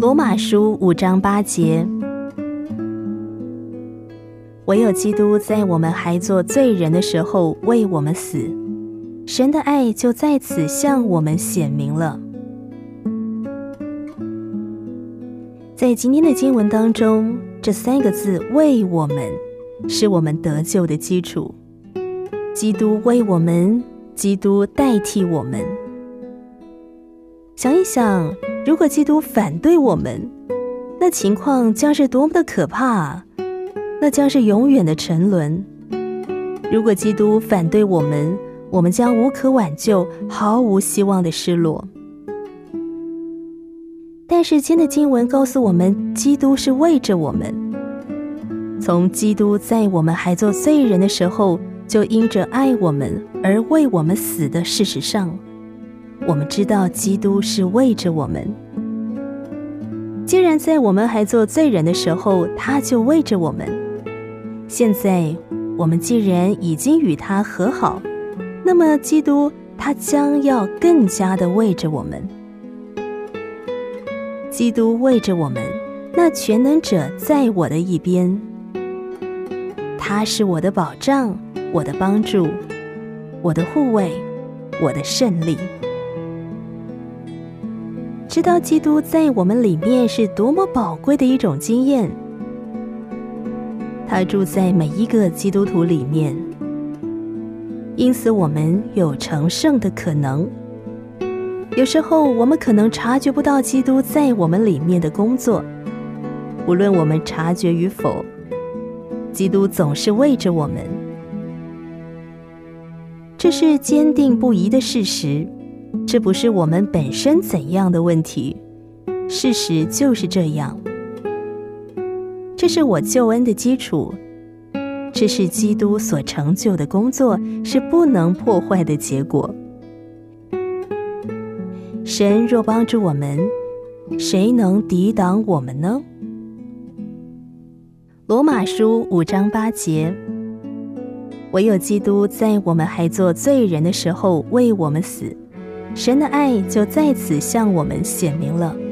罗马书五章八节，唯有基督在我们还做罪人的时候为我们死，神的爱就在此向我们显明了。在今天的经文当中，这三个字“为我们”是我们得救的基础。基督为我们，基督代替我们。想一想。如果基督反对我们，那情况将是多么的可怕啊！那将是永远的沉沦。如果基督反对我们，我们将无可挽救、毫无希望的失落。但是今天的经文告诉我们，基督是为着我们。从基督在我们还做罪人的时候，就因着爱我们而为我们死的事实上。我们知道基督是为着我们。既然在我们还做罪人的时候，他就为着我们；现在我们既然已经与他和好，那么基督他将要更加的为着我们。基督为着我们，那全能者在我的一边，他是我的保障，我的帮助，我的护卫，我的胜利。知道基督在我们里面是多么宝贵的一种经验，他住在每一个基督徒里面，因此我们有成圣的可能。有时候我们可能察觉不到基督在我们里面的工作，无论我们察觉与否，基督总是为着我们，这是坚定不移的事实。这不是我们本身怎样的问题，事实就是这样。这是我救恩的基础，这是基督所成就的工作，是不能破坏的结果。神若帮助我们，谁能抵挡我们呢？罗马书五章八节，唯有基督在我们还做罪人的时候为我们死。神的爱就在此向我们显明了。